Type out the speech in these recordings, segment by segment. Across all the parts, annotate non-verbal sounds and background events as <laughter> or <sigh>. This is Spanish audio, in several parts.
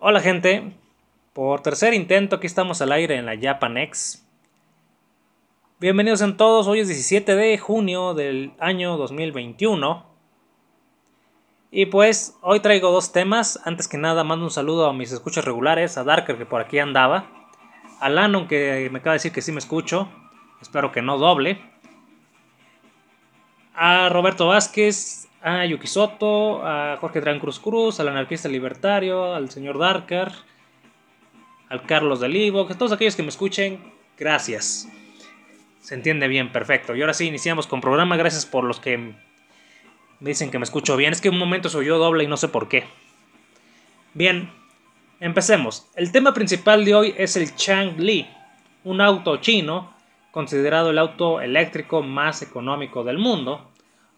Hola gente, por tercer intento aquí estamos al aire en la Japanex. Bienvenidos en todos, hoy es 17 de junio del año 2021. Y pues hoy traigo dos temas. Antes que nada mando un saludo a mis escuchas regulares, a Darker que por aquí andaba, a Lannon que me acaba de decir que sí me escucho, espero que no doble, a Roberto Vázquez, a Yuki Soto, a Jorge Tran Cruz Cruz, al anarquista libertario, al señor Darker, al Carlos del Ivo, que todos aquellos que me escuchen, gracias. Se entiende bien, perfecto. Y ahora sí, iniciamos con programa. Gracias por los que me dicen que me escucho bien. Es que un momento soy yo doble y no sé por qué. Bien, empecemos. El tema principal de hoy es el Chang-Li, un auto chino considerado el auto eléctrico más económico del mundo.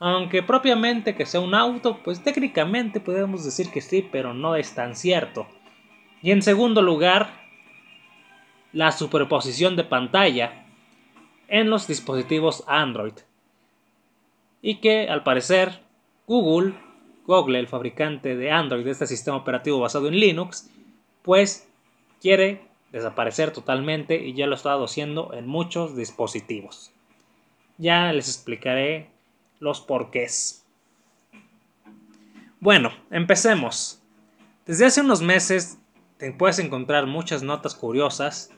Aunque propiamente que sea un auto, pues técnicamente podemos decir que sí, pero no es tan cierto. Y en segundo lugar, la superposición de pantalla en los dispositivos Android. Y que al parecer Google, Google, el fabricante de Android, de este sistema operativo basado en Linux, pues quiere desaparecer totalmente y ya lo ha estado haciendo en muchos dispositivos. Ya les explicaré los porqués. Bueno, empecemos. Desde hace unos meses te puedes encontrar muchas notas curiosas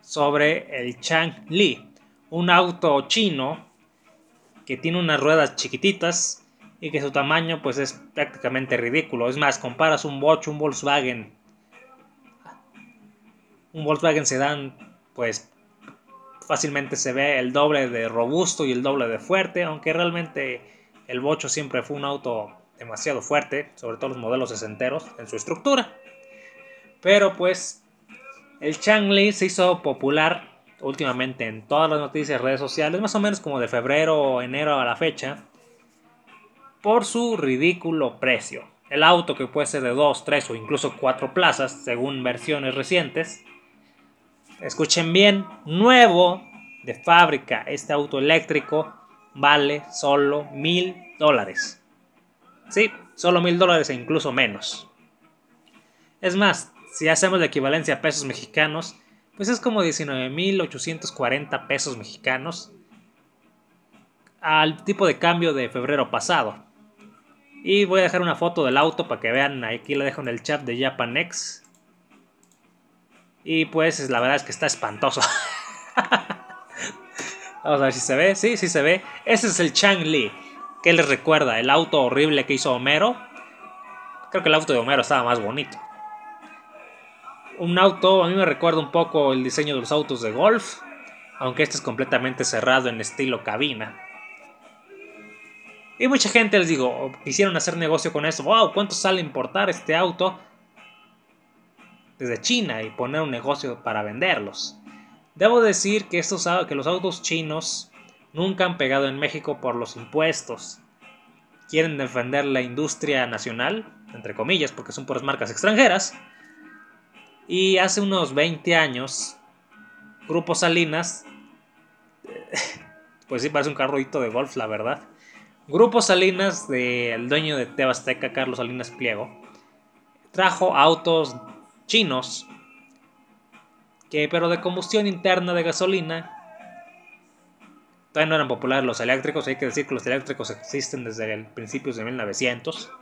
sobre el Chang Li, un auto chino que tiene unas ruedas chiquititas y que su tamaño pues es prácticamente ridículo. Es más, comparas un Bosch, un Volkswagen un Volkswagen Sedan, pues fácilmente se ve el doble de robusto y el doble de fuerte, aunque realmente el Bocho siempre fue un auto demasiado fuerte, sobre todo los modelos sesenteros en su estructura. Pero pues el Changli se hizo popular últimamente en todas las noticias, redes sociales, más o menos como de febrero o enero a la fecha, por su ridículo precio. El auto que puede ser de 2, 3 o incluso 4 plazas, según versiones recientes, escuchen bien, nuevo de fábrica, este auto eléctrico vale solo mil dólares. Sí, solo mil dólares e incluso menos. Es más, si hacemos la equivalencia a pesos mexicanos, pues es como 19.840 pesos mexicanos al tipo de cambio de febrero pasado. Y voy a dejar una foto del auto para que vean, aquí la dejo en el chat de Japanex y pues la verdad es que está espantoso. <laughs> Vamos a ver si se ve. Sí, sí se ve. Ese es el Chang Li. ¿Qué les recuerda? El auto horrible que hizo Homero. Creo que el auto de Homero estaba más bonito. Un auto, a mí me recuerda un poco el diseño de los autos de golf. Aunque este es completamente cerrado en estilo cabina. Y mucha gente les digo, quisieron hacer negocio con eso. ¡Wow! ¿Cuánto sale importar este auto? Desde China y poner un negocio para venderlos. Debo decir que, estos, que los autos chinos nunca han pegado en México por los impuestos. Quieren defender la industria nacional, entre comillas, porque son puras marcas extranjeras. Y hace unos 20 años, Grupo Salinas, <laughs> pues sí, parece un carrito de golf, la verdad. Grupo Salinas, del dueño de Tebasteca, Carlos Salinas Pliego, trajo autos chinos, que pero de combustión interna de gasolina. Todavía no eran populares los eléctricos, hay que decir que los eléctricos existen desde el principios de 1900.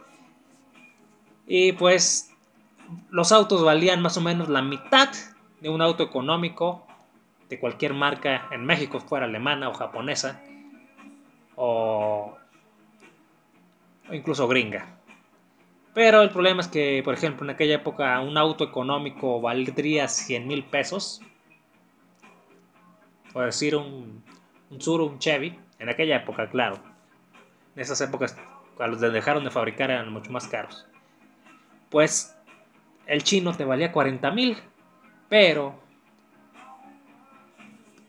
Y pues los autos valían más o menos la mitad de un auto económico de cualquier marca en México, fuera alemana o japonesa, o, o incluso gringa. Pero el problema es que, por ejemplo, en aquella época un auto económico valdría 100 mil pesos. Por decir un, un Sur, un Chevy. En aquella época, claro. En esas épocas, cuando dejaron de fabricar eran mucho más caros. Pues el chino te valía 40 mil. Pero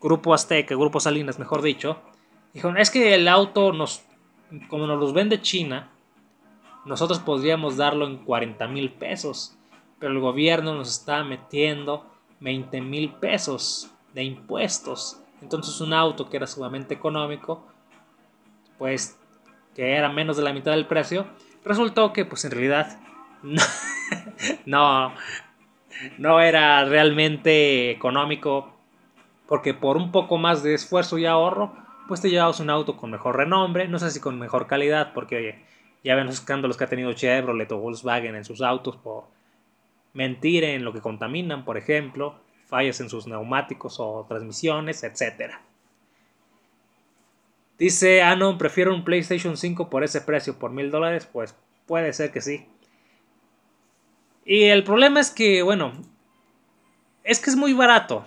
Grupo Azteca, Grupo Salinas, mejor dicho, dijeron, es que el auto nos, como nos los vende China, nosotros podríamos darlo en 40 mil pesos, pero el gobierno nos está metiendo 20 mil pesos de impuestos. Entonces un auto que era sumamente económico, pues que era menos de la mitad del precio, resultó que pues en realidad <laughs> no, no era realmente económico porque por un poco más de esfuerzo y ahorro, pues te llevabas un auto con mejor renombre, no sé si con mejor calidad, porque oye, ya ven los escándalos que ha tenido Chevrolet o Volkswagen en sus autos por mentir en lo que contaminan, por ejemplo, fallas en sus neumáticos o transmisiones, etc. Dice Anon, prefiero un PlayStation 5 por ese precio, por mil dólares, pues puede ser que sí. Y el problema es que, bueno, es que es muy barato.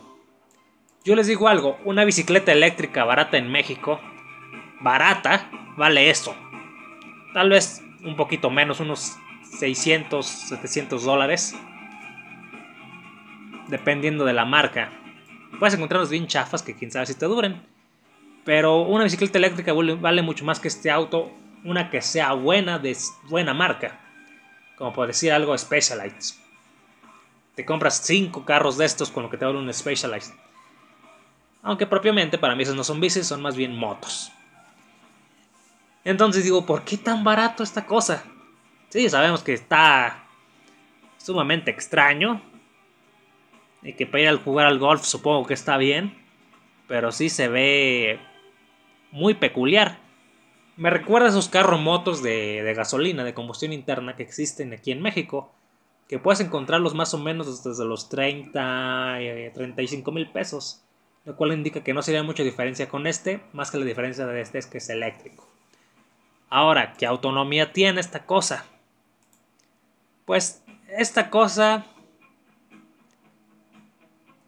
Yo les digo algo, una bicicleta eléctrica barata en México, barata, vale eso. Tal vez un poquito menos, unos 600, 700 dólares. Dependiendo de la marca. Puedes encontrarlos bien chafas que quién sabe si te duren. Pero una bicicleta eléctrica vale mucho más que este auto. Una que sea buena, de buena marca. Como por decir algo Specialized. Te compras 5 carros de estos con lo que te vale un Specialized. Aunque propiamente para mí esos no son bicis, son más bien motos. Entonces digo, ¿por qué tan barato esta cosa? Sí, sabemos que está sumamente extraño. Y que para ir a jugar al golf supongo que está bien. Pero sí se ve muy peculiar. Me recuerda a esos carros motos de, de, gasolina, de combustión interna que existen aquí en México. Que puedes encontrarlos más o menos desde los 30, 35 mil pesos lo cual indica que no sería mucha diferencia con este, más que la diferencia de este es que es eléctrico. Ahora, ¿qué autonomía tiene esta cosa? Pues esta cosa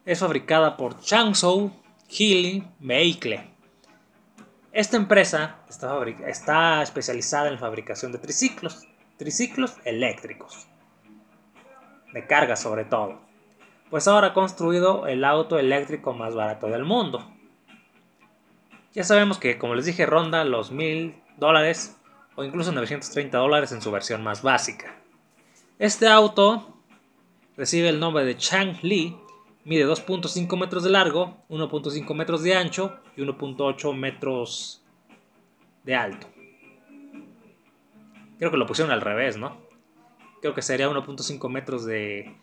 es fabricada por Changzhou Healy Vehicle. Esta empresa está, está especializada en la fabricación de triciclos, triciclos eléctricos, de carga sobre todo pues ahora ha construido el auto eléctrico más barato del mundo. Ya sabemos que, como les dije, ronda los mil dólares o incluso 930 dólares en su versión más básica. Este auto recibe el nombre de Chang Li, mide 2.5 metros de largo, 1.5 metros de ancho y 1.8 metros de alto. Creo que lo pusieron al revés, ¿no? Creo que sería 1.5 metros de,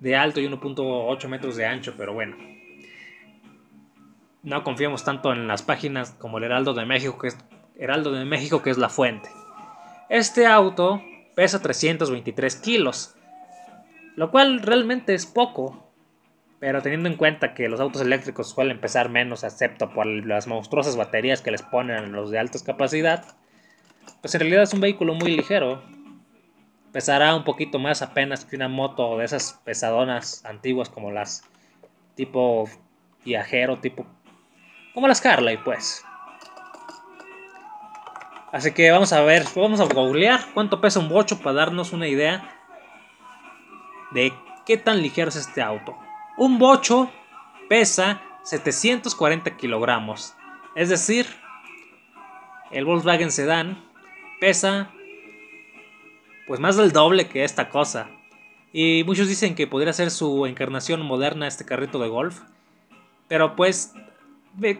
de alto y 1.8 metros de ancho, pero bueno. No confiamos tanto en las páginas como el Heraldo de México, que es, Heraldo de México, que es la fuente. Este auto pesa 323 kilos, lo cual realmente es poco, pero teniendo en cuenta que los autos eléctricos suelen pesar menos, excepto por las monstruosas baterías que les ponen los de alta capacidad, pues en realidad es un vehículo muy ligero, pesará un poquito más apenas que una moto de esas pesadonas antiguas como las tipo viajero, tipo como las Carly, pues. Así que vamos a ver, vamos a googlear cuánto pesa un bocho para darnos una idea de qué tan ligero es este auto. Un bocho pesa 740 kilogramos, es decir, el Volkswagen Sedan pesa pues más del doble que esta cosa. Y muchos dicen que podría ser su encarnación moderna este carrito de golf. Pero pues,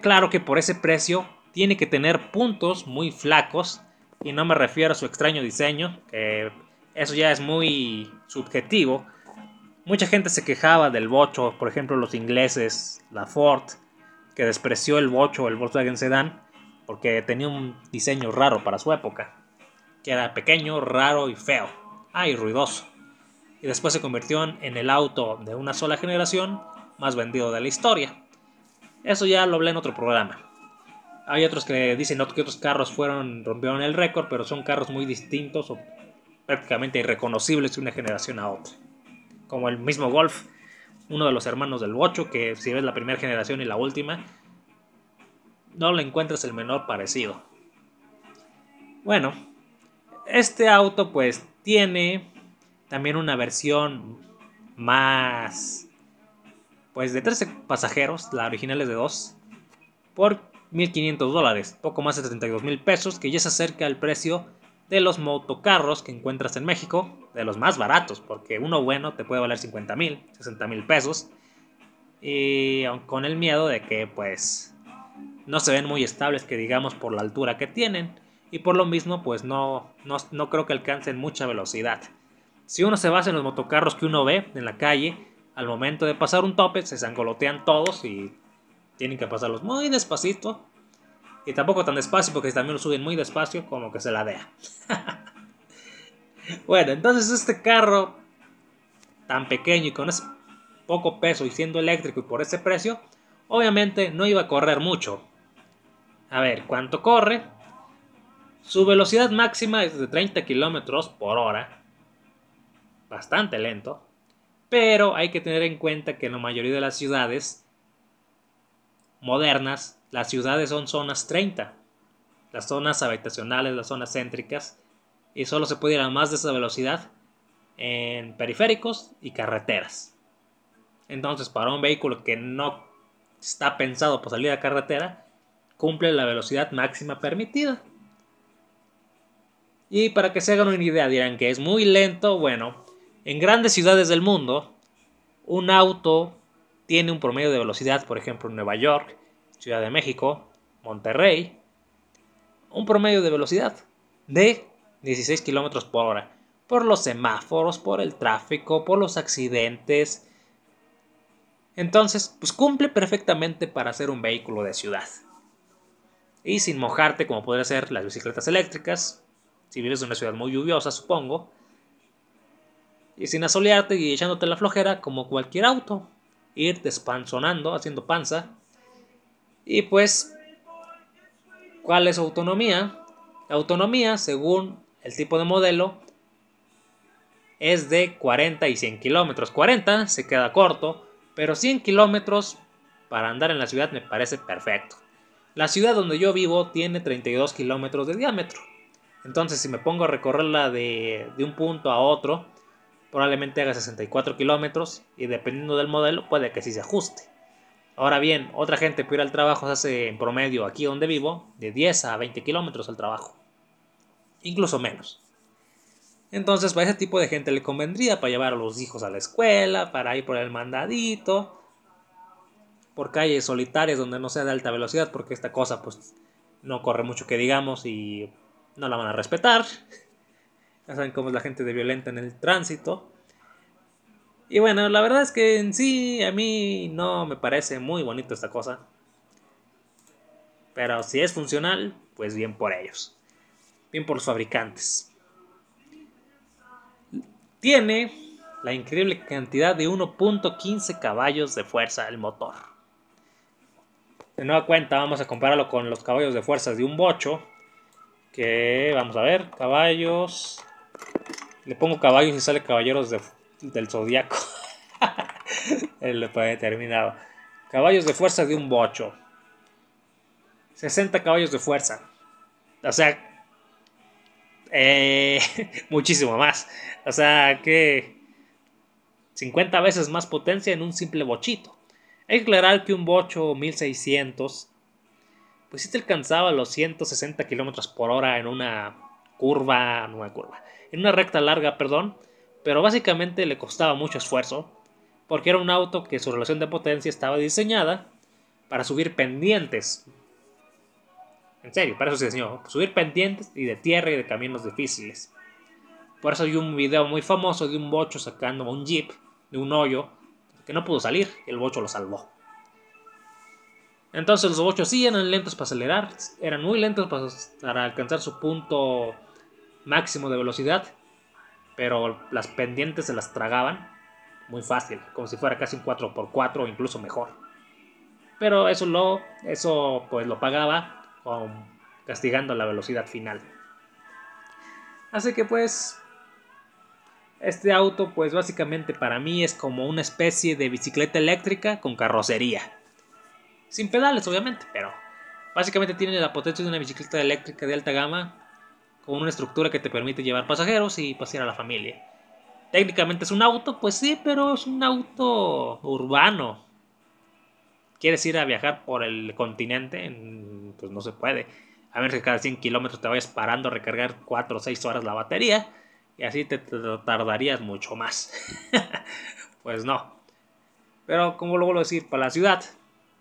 claro que por ese precio tiene que tener puntos muy flacos. Y no me refiero a su extraño diseño, que eso ya es muy subjetivo. Mucha gente se quejaba del bocho, por ejemplo los ingleses, la Ford, que despreció el bocho, el Volkswagen Sedan, porque tenía un diseño raro para su época que era pequeño, raro y feo. Ah, y ruidoso. Y después se convirtió en el auto de una sola generación más vendido de la historia. Eso ya lo hablé en otro programa. Hay otros que dicen que otros carros fueron rompieron el récord, pero son carros muy distintos o prácticamente irreconocibles de una generación a otra. Como el mismo Golf, uno de los hermanos del 8, que si ves la primera generación y la última, no le encuentras el menor parecido. Bueno, este auto pues tiene también una versión más pues de 13 pasajeros, la original es de 2, por 1.500 dólares, poco más de 72 mil pesos, que ya se acerca al precio de los motocarros que encuentras en México, de los más baratos, porque uno bueno te puede valer 50 mil, 60 mil pesos, y con el miedo de que pues no se ven muy estables que digamos por la altura que tienen y por lo mismo pues no, no, creo que alcancen mucha velocidad. Si uno se basa en los motocarros que uno ve en la calle, al momento de pasar un tope se sangolotean todos y tienen que pasarlos muy despacito. Y tampoco tan despacio porque también lo suben muy despacio como que se la vea. <laughs> bueno, entonces este carro tan pequeño y con ese poco peso y siendo eléctrico y por ese precio, obviamente no iba a correr mucho. A ver, ¿cuánto corre? Su velocidad máxima es de 30 km por hora. Bastante lento. Pero hay que tener en cuenta que en la mayoría de las ciudades modernas, las ciudades son zonas 30. Las zonas habitacionales, las zonas céntricas. Y solo se puede ir a más de esa velocidad en periféricos y carreteras. Entonces, para un vehículo que no está pensado para salir a carretera, cumple la velocidad máxima permitida. Y para que se hagan una idea, dirán que es muy lento. Bueno, en grandes ciudades del mundo, un auto tiene un promedio de velocidad, por ejemplo, en Nueva York, Ciudad de México, Monterrey, un promedio de velocidad de 16 kilómetros por hora. Por los semáforos, por el tráfico, por los accidentes. Entonces, pues cumple perfectamente para ser un vehículo de ciudad. Y sin mojarte, como podría ser las bicicletas eléctricas, si vives en una ciudad muy lluviosa, supongo. Y sin asolearte y echándote la flojera, como cualquier auto. Ir despanzonando, haciendo panza. Y pues, ¿cuál es autonomía? La autonomía, según el tipo de modelo, es de 40 y 100 kilómetros. 40 se queda corto, pero 100 kilómetros para andar en la ciudad me parece perfecto. La ciudad donde yo vivo tiene 32 kilómetros de diámetro. Entonces, si me pongo a recorrerla de, de un punto a otro, probablemente haga 64 kilómetros y dependiendo del modelo puede que sí se ajuste. Ahora bien, otra gente puede ir al trabajo se hace en promedio aquí donde vivo de 10 a 20 kilómetros al trabajo. Incluso menos. Entonces, para ese tipo de gente le convendría para llevar a los hijos a la escuela, para ir por el mandadito, por calles solitarias donde no sea de alta velocidad, porque esta cosa pues no corre mucho que digamos y no la van a respetar. Ya saben cómo es la gente de violenta en el tránsito. Y bueno, la verdad es que en sí a mí no me parece muy bonito esta cosa. Pero si es funcional, pues bien por ellos. Bien por los fabricantes. Tiene la increíble cantidad de 1.15 caballos de fuerza el motor. De nueva cuenta, vamos a compararlo con los caballos de fuerza de un bocho que vamos a ver, caballos. Le pongo caballos y sale caballeros del zodiaco. <laughs> El determinado. Caballos de fuerza de un bocho. 60 caballos de fuerza. O sea, eh, <laughs> muchísimo más. O sea, que 50 veces más potencia en un simple bochito. Hay que aclarar que un bocho 1600 pues sí te alcanzaba los 160 kilómetros por hora en una curva, no una curva, en una recta larga, perdón, pero básicamente le costaba mucho esfuerzo, porque era un auto que su relación de potencia estaba diseñada para subir pendientes. En serio, para eso se diseñó, subir pendientes y de tierra y de caminos difíciles. Por eso hay un video muy famoso de un bocho sacando un jeep de un hoyo que no pudo salir y el bocho lo salvó. Entonces los bochos sí eran lentos para acelerar, eran muy lentos para, alcanzar su punto máximo de velocidad, pero las pendientes se las tragaban muy fácil, como si fuera casi un 4x4 o incluso mejor. Pero eso lo, eso pues lo pagaba castigando la velocidad final. Así que pues este auto pues básicamente para mí es como una especie de bicicleta eléctrica con carrocería. Sin pedales, obviamente, pero básicamente tiene la potencia de una bicicleta eléctrica de alta gama con una estructura que te permite llevar pasajeros y pasear a la familia. Técnicamente es un auto, pues sí, pero es un auto urbano. ¿Quieres ir a viajar por el continente? Pues no se puede. A ver que cada 100 kilómetros te vayas parando a recargar 4 o 6 horas la batería y así te, te tardarías mucho más. <laughs> pues no. Pero como lo vuelvo a decir, para la ciudad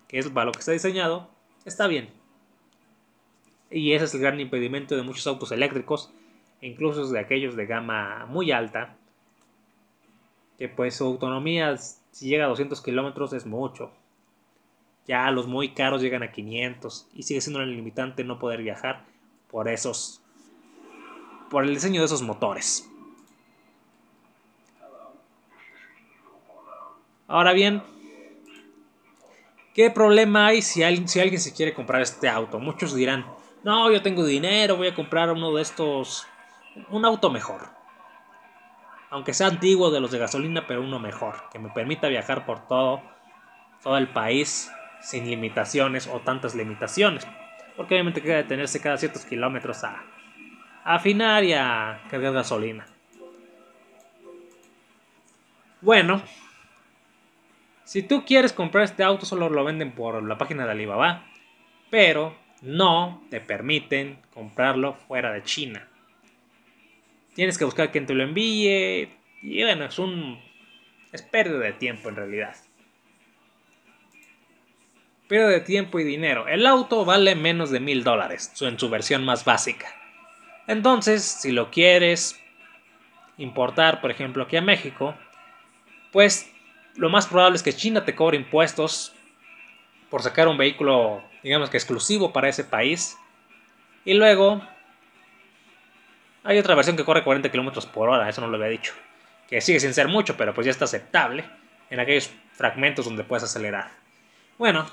que es para lo que está diseñado, está bien. Y ese es el gran impedimento de muchos autos eléctricos, incluso de aquellos de gama muy alta, que pues su autonomía si llega a 200 kilómetros es mucho. Ya los muy caros llegan a 500 y sigue siendo limitante no poder viajar por esos por el diseño de esos motores. Ahora bien, ¿qué problema hay si alguien, si alguien se quiere comprar este auto? Muchos dirán, no, yo tengo dinero, voy a comprar uno de estos, un auto mejor. Aunque sea antiguo de los de gasolina, pero uno mejor, que me permita viajar por todo, todo el país sin limitaciones o tantas limitaciones. Porque obviamente queda detenerse cada ciertos kilómetros a, a afinar y a cargar gasolina. Bueno, si tú quieres comprar este auto, solo lo venden por la página de Alibaba, pero no te permiten comprarlo fuera de China. Tienes que buscar quien te lo envíe. Y bueno, es un. Es pérdida de tiempo en realidad. Pérdida de tiempo y dinero. El auto vale menos de mil dólares en su versión más básica. Entonces, si lo quieres importar, por ejemplo, aquí a México, pues lo más probable es que China te cobre impuestos por sacar un vehículo, digamos que exclusivo para ese país. Y luego hay otra versión que corre 40 km por hora, eso no lo había dicho. Que sigue sin ser mucho, pero pues ya está aceptable en aquellos fragmentos donde puedes acelerar. Bueno,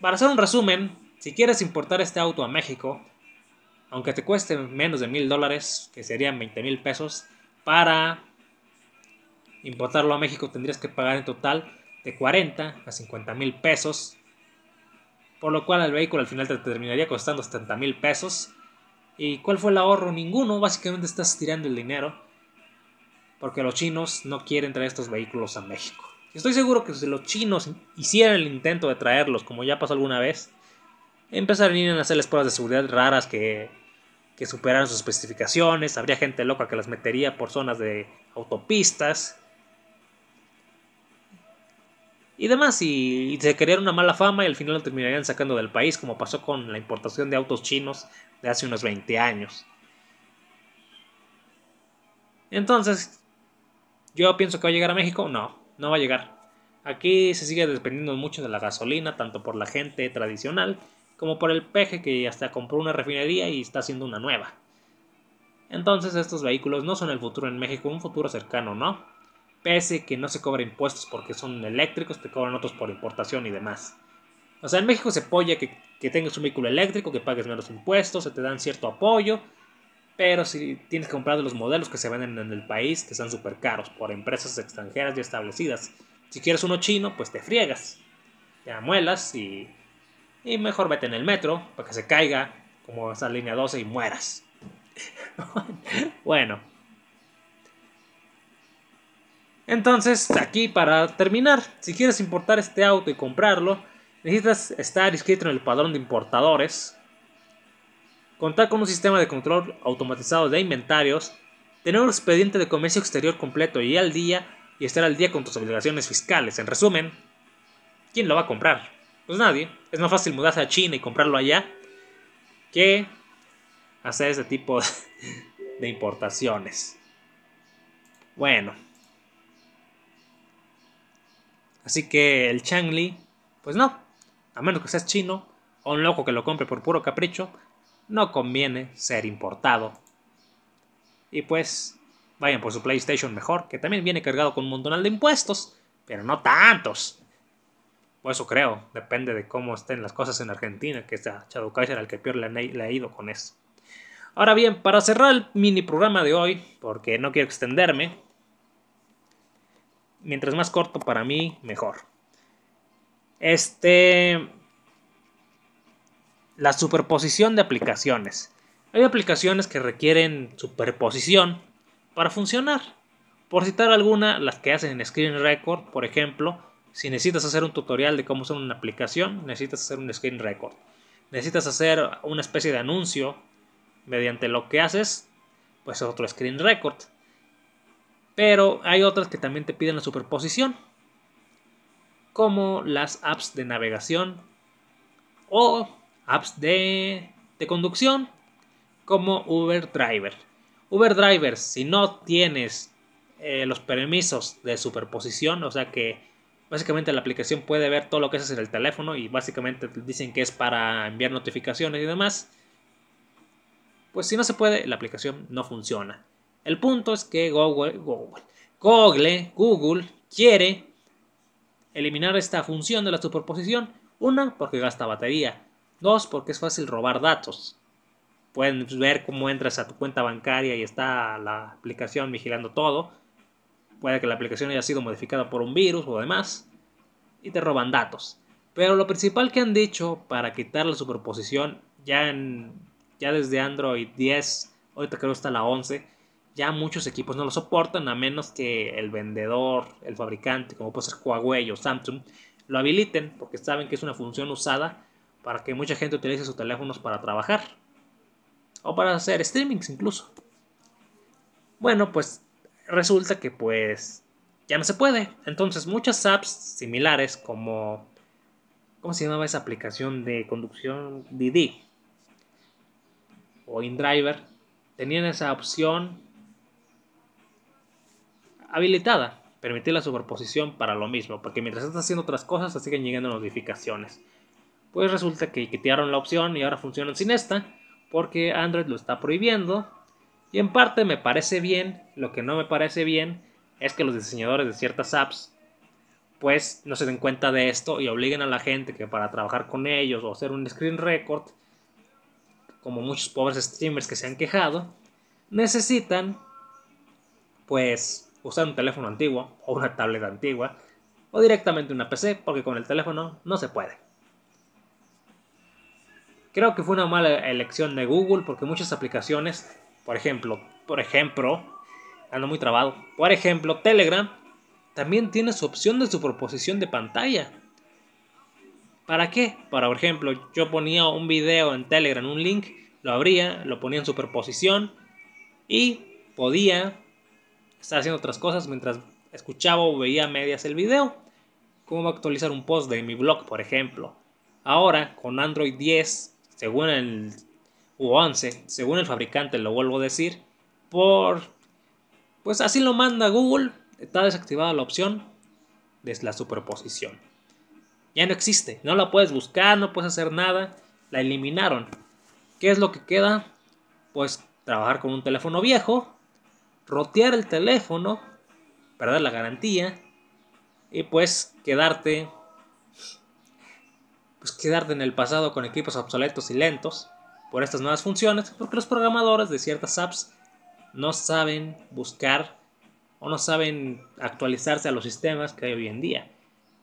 para hacer un resumen, si quieres importar este auto a México, aunque te cueste menos de mil dólares, que serían 20 mil pesos, para importarlo a México tendrías que pagar en total de 40 a 50 mil pesos, por lo cual el vehículo al final te terminaría costando 70 mil pesos. ¿Y cuál fue el ahorro? Ninguno, básicamente estás tirando el dinero, porque los chinos no quieren traer estos vehículos a México. Estoy seguro que si los chinos hicieran el intento de traerlos, como ya pasó alguna vez, empezarían a hacerles pruebas de seguridad raras que, que superaran sus especificaciones, habría gente loca que las metería por zonas de autopistas, y demás, y, se crearon una mala fama y al final lo terminarían sacando del país, como pasó con la importación de autos chinos de hace unos 20 años. Entonces, ¿yo pienso que va a llegar a México? No, no va a llegar. Aquí se sigue dependiendo mucho de la gasolina, tanto por la gente tradicional como por el peje que hasta compró una refinería y está haciendo una nueva. Entonces estos vehículos no son el futuro en México, un futuro cercano, ¿no? Pese que no se cobra impuestos porque son eléctricos, te cobran otros por importación y demás. O sea, en México se apoya que, tengas un vehículo eléctrico, que pagues menos impuestos, se te dan cierto apoyo, pero si tienes que comprar los modelos que se venden en el país, que están súper caros por empresas extranjeras ya establecidas. Si quieres uno chino, pues te friegas, te amuelas y, y mejor vete en el metro para que se caiga como esa línea 12 y mueras. <laughs> bueno, entonces, aquí para terminar, si quieres importar este auto y comprarlo, necesitas estar inscrito en el padrón de importadores, contar con un sistema de control automatizado de inventarios, tener un expediente de comercio exterior completo y al día y estar al día con tus obligaciones fiscales. En resumen, ¿quién lo va a comprar? Pues nadie. Es más fácil mudarse a China y comprarlo allá que hacer ese tipo <laughs> de importaciones. Bueno. Así que el Changli, pues no, a menos que seas chino o un loco que lo compre por puro capricho, no conviene ser importado. Y pues vayan por su PlayStation mejor, que también viene cargado con un montón de impuestos, pero no tantos. Por eso creo, depende de cómo estén las cosas en Argentina, que está Shadow Kaiser al que peor le ha ido con eso. Ahora bien, para cerrar el mini programa de hoy, porque no quiero extenderme, mientras más corto para mí, mejor. Este. La superposición de aplicaciones. Hay aplicaciones que requieren superposición para funcionar. Por citar alguna, las que hacen en Screen Record, por ejemplo, si necesitas hacer un tutorial de cómo usar una aplicación, necesitas hacer un Screen Record. Necesitas hacer una especie de anuncio mediante lo que haces, pues otro Screen Record. Pero hay otras que también te piden la superposición, como las apps de navegación o apps de, conducción, como Uber Driver. Uber Driver, si no tienes eh, los permisos de superposición, o sea que básicamente la aplicación puede ver todo lo que haces en el teléfono y básicamente dicen que es para enviar notificaciones y demás. Pues si no se puede, la aplicación no funciona. El punto es que Google, Google, Google, Google quiere eliminar esta función de la superposición. Una, porque gasta batería. Dos, porque es fácil robar datos. Pueden ver cómo entras a tu cuenta bancaria y está la aplicación vigilando todo. Puede que la aplicación haya sido modificada por un virus o demás. Y te roban datos. Pero lo principal que han dicho para quitar la superposición ya, en, ya desde Android 10, ahorita creo que está la 11, ya muchos equipos no lo soportan a menos que el vendedor, el fabricante, como puede ser Huawei o Samsung, lo habiliten porque saben que es una función usada para que mucha gente utilice sus teléfonos para trabajar o para hacer streamings incluso. Bueno, pues resulta que pues ya no se puede. Entonces muchas apps similares como ¿cómo se llamaba esa aplicación de conducción Didi o InDriver tenían esa opción habilitada, permitir la superposición para lo mismo, porque mientras estás haciendo otras cosas te siguen llegando notificaciones. Pues resulta que quitaron la opción y ahora funcionan sin esta, porque Android lo está prohibiendo. Y en parte me parece bien, lo que no me parece bien es que los diseñadores de ciertas apps pues no se den cuenta de esto y obliguen a la gente que para trabajar con ellos o hacer un screen record, como muchos pobres streamers que se han quejado, necesitan pues usar un teléfono antiguo o una tablet antigua o directamente una PC porque con el teléfono no se puede. Creo que fue una mala elección de Google porque muchas aplicaciones, por ejemplo, por ejemplo, ando muy trabado, por ejemplo, Telegram también tiene su opción de superposición de pantalla. ¿Para qué? Para, por ejemplo, yo ponía un video en Telegram, un link, lo abría, lo ponía en superposición y podía estar haciendo otras cosas mientras escuchaba o veía medias el video. Cómo actualizar un post de mi blog, por ejemplo. Ahora, con Android 10, según el u 11, según el fabricante, lo vuelvo a decir, por pues así lo manda Google, está desactivada la opción de la superposición. Ya no existe, no la puedes buscar, no puedes hacer nada, la eliminaron. ¿Qué es lo que queda? Pues trabajar con un teléfono viejo rotear el teléfono, perder la garantía y pues quedarte pues quedarte en el pasado con equipos obsoletos y lentos por estas nuevas funciones, porque los programadores de ciertas apps no saben buscar o no saben actualizarse a los sistemas que hay hoy en día.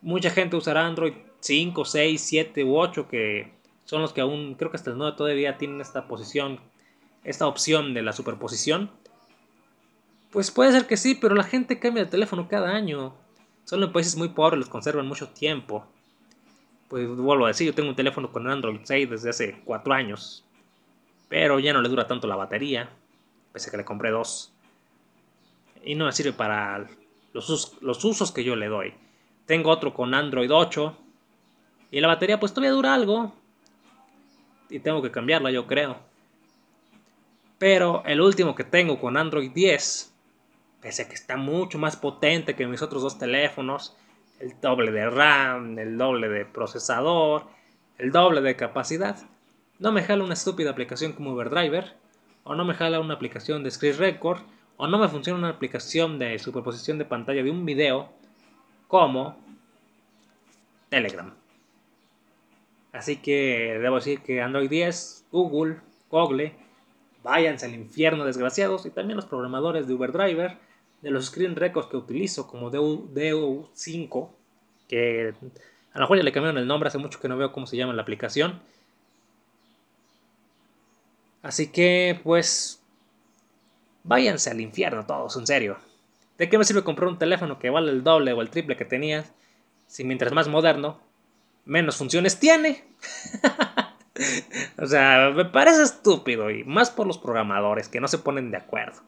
Mucha gente usará Android 5, 6, 7 u 8 que son los que aún creo que hasta el 9 todavía tienen esta posición, esta opción de la superposición pues puede ser que sí, pero la gente cambia de teléfono cada año. Solo en países muy pobres los conservan mucho tiempo. Pues vuelvo a decir, yo tengo un teléfono con Android 6 desde hace 4 años. Pero ya no le dura tanto la batería. Pese a que le compré dos. Y no me sirve para los, usos, los usos que yo le doy. Tengo otro con Android 8. Y la batería pues todavía dura algo. Y tengo que cambiarla yo creo. Pero el último que tengo con Android 10 pese a que está mucho más potente que mis otros dos teléfonos, el doble de RAM, el doble de procesador, el doble de capacidad, no me jala una estúpida aplicación como Overdriver, o no me jala una aplicación de Screen Record, o no me funciona una aplicación de superposición de pantalla de un video como Telegram. Así que debo decir que Android 10, Google, Google, váyanse al infierno desgraciados y también los programadores de Overdriver de los screen records que utilizo como DU, 5 que a la cual ya le cambiaron el nombre, hace mucho que no veo cómo se llama la aplicación. Así que, pues, váyanse al infierno todos, en serio. ¿De qué me sirve comprar un teléfono que vale el doble o el triple que tenías? Si mientras más moderno, menos funciones tiene. <laughs> o sea, me parece estúpido y más por los programadores que no se ponen de acuerdo.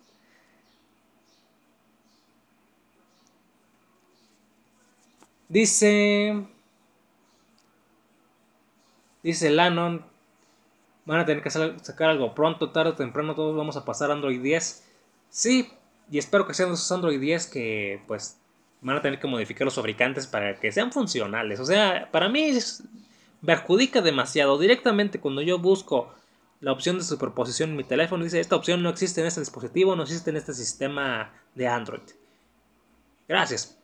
Dice. Dice Lannon. Van a tener que sacar algo pronto, tarde o temprano. Todos vamos a pasar Android 10. Sí, Y espero que sean esos Android 10 que pues van a tener que modificar los fabricantes para que sean funcionales. O sea, para mí me perjudica demasiado. Directamente cuando yo busco la opción de superposición en mi teléfono, dice esta opción no existe en este dispositivo, no existe en este sistema de Android. Gracias.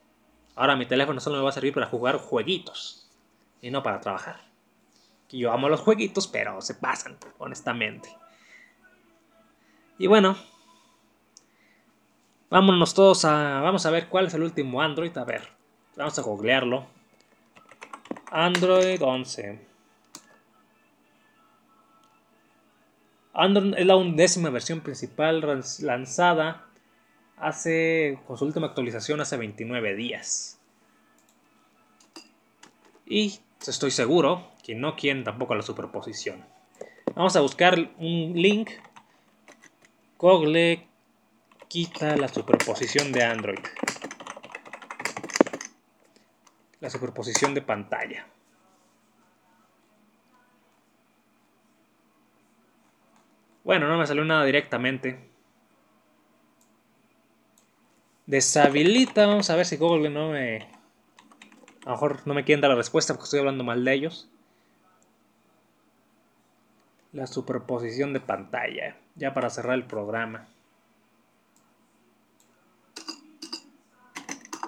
Ahora mi teléfono solo me va a servir para jugar jueguitos y no para trabajar. yo amo los jueguitos, pero se pasan, honestamente. Y bueno, vámonos todos a. Vamos a ver cuál es el último Android. A ver, vamos a googlearlo. Android 11. Android es la undécima versión principal lanzada hace, con su última actualización hace 29 días. Y estoy seguro que no quieren tampoco la superposición. Vamos a buscar un link. Google quita la superposición de Android. La superposición de pantalla. Bueno, no me salió nada directamente. Deshabilita, vamos a ver si Google no me... A lo mejor no me quieren dar la respuesta porque estoy hablando mal de ellos. La superposición de pantalla, ya para cerrar el programa.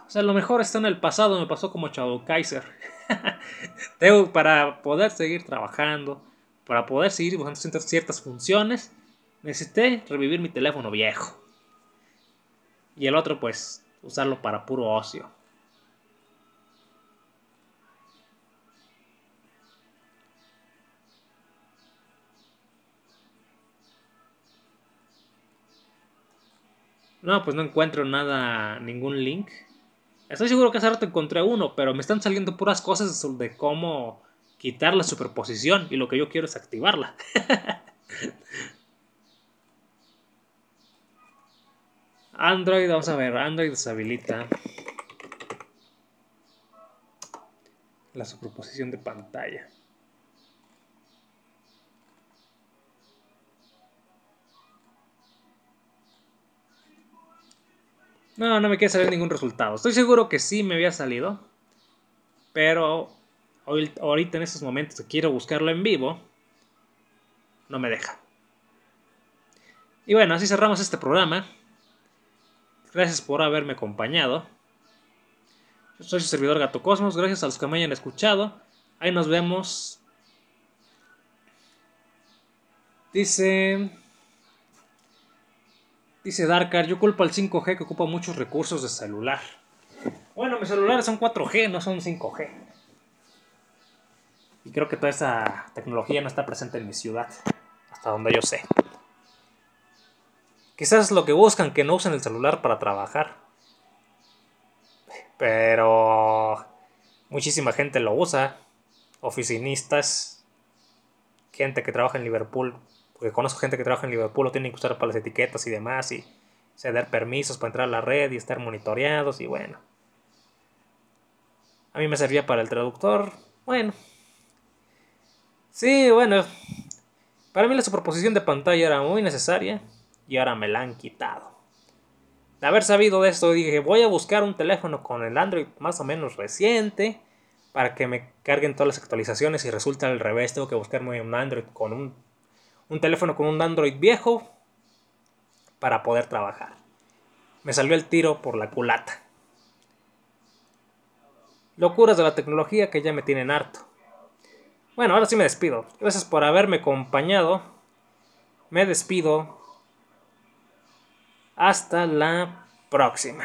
O sea, lo mejor está en el pasado, me pasó como Shadow Kaiser. <laughs> Tengo para poder seguir trabajando, para poder seguir haciendo ciertas funciones, necesité revivir mi teléfono viejo. Y el otro, pues, usarlo para puro ocio. No, pues no encuentro nada, ningún link. Estoy seguro que hace rato encontré uno, pero me están saliendo puras cosas de cómo quitar la superposición y lo que yo quiero es activarla. <laughs> Android, vamos a ver, Android deshabilita la superposición de pantalla. No, no me quiere salir ningún resultado. Estoy seguro que sí me había salido. Pero ahorita en estos momentos que quiero buscarlo en vivo, no me deja. Y bueno, así cerramos este programa. Gracias por haberme acompañado. Yo soy su servidor Gato Cosmos. Gracias a los que me hayan escuchado. Ahí nos vemos. Dice. Dice Darkar, yo culpo al 5G que ocupa muchos recursos de celular. Bueno, mis celulares son 4G, no son 5G. Y creo que toda esa tecnología no está presente en mi ciudad, hasta donde yo sé. Quizás es lo que buscan, que no usen el celular para trabajar. Pero muchísima gente lo usa. Oficinistas, gente que trabaja en Liverpool, porque conozco gente que trabaja en Liverpool, lo tienen que usar para las etiquetas y demás, y ceder permisos para entrar a la red y estar monitoreados, y bueno. A mí me servía para el traductor, bueno. Sí, bueno. Para mí la superposición de pantalla era muy necesaria y ahora me la han quitado. De haber sabido de esto, dije, voy a buscar un teléfono con el Android más o menos reciente para que me carguen todas las actualizaciones y resulta al revés, tengo que buscarme un Android con un, un teléfono con un Android viejo para poder trabajar. Me salió el tiro por la culata. Locuras de la tecnología que ya me tienen harto. Bueno, ahora sí me despido. Gracias por haberme acompañado. Me despido hasta la próxima.